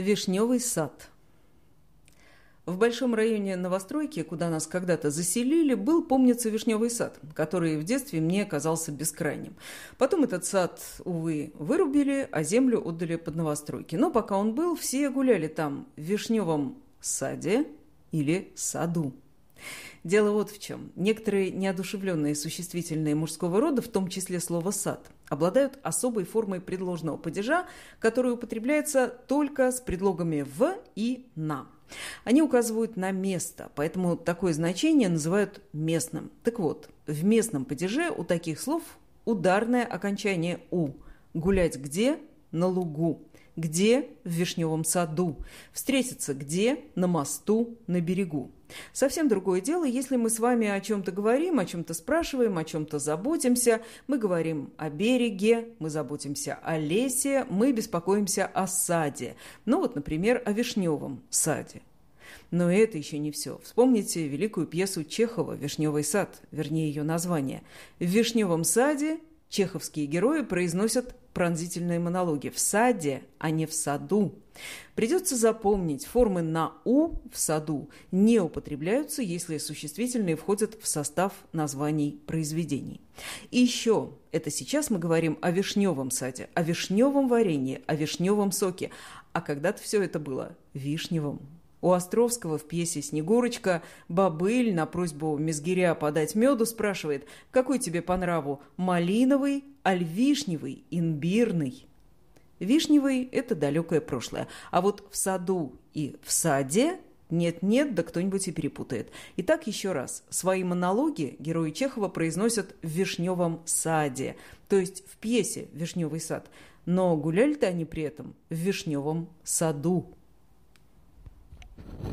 Вишневый сад. В большом районе новостройки, куда нас когда-то заселили, был, помнится, вишневый сад, который в детстве мне казался бескрайним. Потом этот сад, увы, вырубили, а землю отдали под новостройки. Но пока он был, все гуляли там в вишневом саде или саду. Дело вот в чем. Некоторые неодушевленные существительные мужского рода, в том числе слово «сад», обладают особой формой предложного падежа, которая употребляется только с предлогами «в» и «на». Они указывают на место, поэтому такое значение называют местным. Так вот, в местном падеже у таких слов ударное окончание «у». Гулять где? На лугу. Где? В вишневом саду. Встретиться где? На мосту, на берегу. Совсем другое дело, если мы с вами о чем-то говорим, о чем-то спрашиваем, о чем-то заботимся. Мы говорим о береге, мы заботимся о лесе, мы беспокоимся о саде. Ну вот, например, о вишневом саде. Но это еще не все. Вспомните великую пьесу Чехова «Вишневый сад», вернее ее название. В «Вишневом саде» чеховские герои произносят пронзительные монологи в саде, а не в саду. Придется запомнить, формы на «у» в саду не употребляются, если существительные входят в состав названий произведений. И еще, это сейчас мы говорим о вишневом саде, о вишневом варенье, о вишневом соке, а когда-то все это было вишневым. У Островского в пьесе «Снегурочка» бабыль на просьбу Мезгиря подать меду спрашивает, какой тебе по нраву – малиновый, аль вишневый, имбирный? Вишневый – это далекое прошлое, а вот в саду и в саде нет-нет, да кто-нибудь и перепутает. Итак, еще раз. Свои монологи герои Чехова произносят в «Вишневом саде», то есть в пьесе «Вишневый сад». Но гуляли-то они при этом в «Вишневом саду».